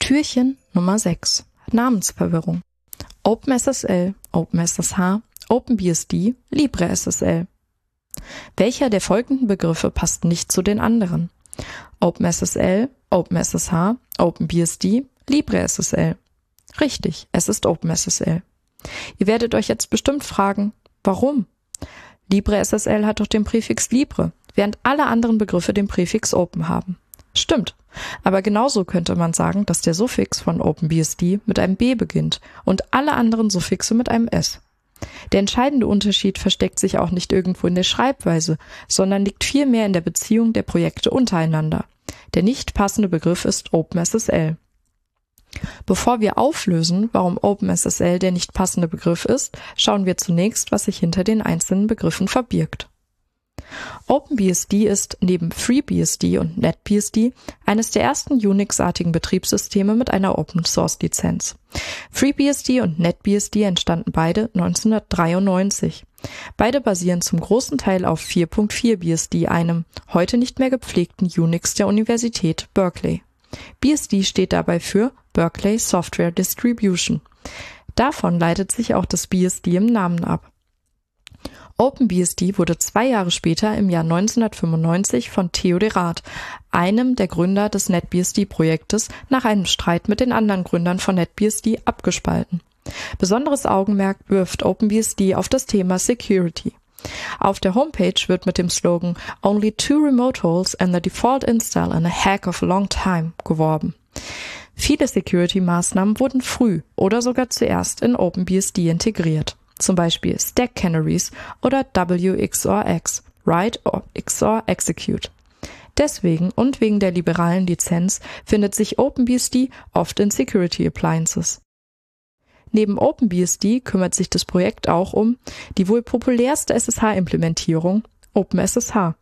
Türchen Nummer 6. Namensverwirrung. OpenSSL, OpenSSH, OpenBSD, LibreSSL. Welcher der folgenden Begriffe passt nicht zu den anderen? OpenSSL, OpenSSH, OpenBSD, LibreSSL. Richtig, es ist OpenSSL. Ihr werdet euch jetzt bestimmt fragen, warum? LibreSSL hat doch den Präfix Libre, während alle anderen Begriffe den Präfix Open haben. Stimmt, aber genauso könnte man sagen, dass der Suffix von OpenBSD mit einem B beginnt und alle anderen Suffixe mit einem S. Der entscheidende Unterschied versteckt sich auch nicht irgendwo in der Schreibweise, sondern liegt vielmehr in der Beziehung der Projekte untereinander. Der nicht passende Begriff ist OpenSSL. Bevor wir auflösen, warum OpenSSL der nicht passende Begriff ist, schauen wir zunächst, was sich hinter den einzelnen Begriffen verbirgt. OpenBSD ist neben FreeBSD und NetBSD eines der ersten Unix-artigen Betriebssysteme mit einer Open-Source-Lizenz. FreeBSD und NetBSD entstanden beide 1993. Beide basieren zum großen Teil auf 4.4 BSD, einem heute nicht mehr gepflegten Unix der Universität Berkeley. BSD steht dabei für Berkeley Software Distribution. Davon leitet sich auch das BSD im Namen ab. OpenBSD wurde zwei Jahre später im Jahr 1995 von Theo de Raad, einem der Gründer des NetBSD-Projektes, nach einem Streit mit den anderen Gründern von NetBSD abgespalten. Besonderes Augenmerk wirft OpenBSD auf das Thema Security. Auf der Homepage wird mit dem Slogan Only two remote holes and the default install in a heck of a long time geworben. Viele Security-Maßnahmen wurden früh oder sogar zuerst in OpenBSD integriert zum Beispiel Stack Canaries oder WXORX, Write or XOR Execute. Deswegen und wegen der liberalen Lizenz findet sich OpenBSD oft in Security Appliances. Neben OpenBSD kümmert sich das Projekt auch um die wohl populärste SSH-Implementierung, OpenSSH.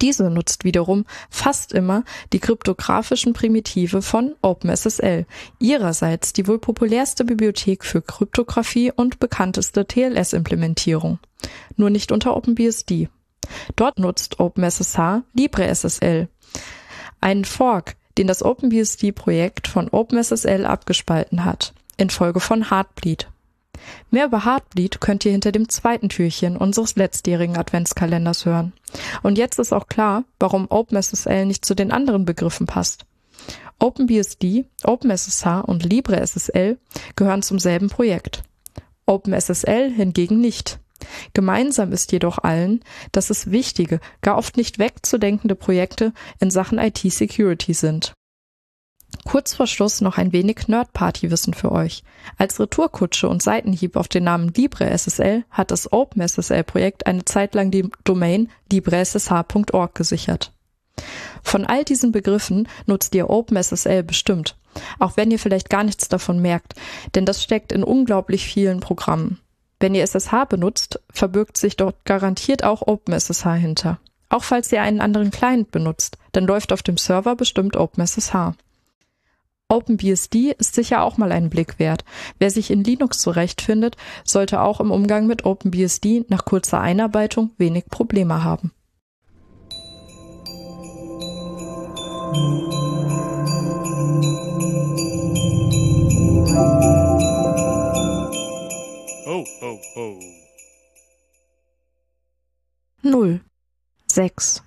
Diese nutzt wiederum fast immer die kryptografischen Primitive von OpenSSL, ihrerseits die wohl populärste Bibliothek für Kryptographie und bekannteste TLS-Implementierung. Nur nicht unter OpenBSD. Dort nutzt OpenSSH LibreSSL, einen Fork, den das OpenBSD-Projekt von OpenSSL abgespalten hat, infolge von Heartbleed. Mehr über Heartbleed könnt ihr hinter dem zweiten Türchen unseres letztjährigen Adventskalenders hören. Und jetzt ist auch klar, warum OpenSSL nicht zu den anderen Begriffen passt. OpenBSD, OpenSSH und LibreSSL gehören zum selben Projekt. OpenSSL hingegen nicht. Gemeinsam ist jedoch allen, dass es wichtige, gar oft nicht wegzudenkende Projekte in Sachen IT-Security sind. Kurz vor Schluss noch ein wenig Nerd-Party-Wissen für euch. Als Retourkutsche und Seitenhieb auf den Namen LibreSSL hat das OpenSSL-Projekt eine Zeit lang die Domain libressh.org gesichert. Von all diesen Begriffen nutzt ihr OpenSSL bestimmt, auch wenn ihr vielleicht gar nichts davon merkt, denn das steckt in unglaublich vielen Programmen. Wenn ihr SSH benutzt, verbirgt sich dort garantiert auch OpenSSH hinter. Auch falls ihr einen anderen Client benutzt, dann läuft auf dem Server bestimmt OpenSSH. OpenBSD ist sicher auch mal einen Blick wert. Wer sich in Linux zurechtfindet, sollte auch im Umgang mit OpenBSD nach kurzer Einarbeitung wenig Probleme haben. Ho, ho, ho. 0, 6,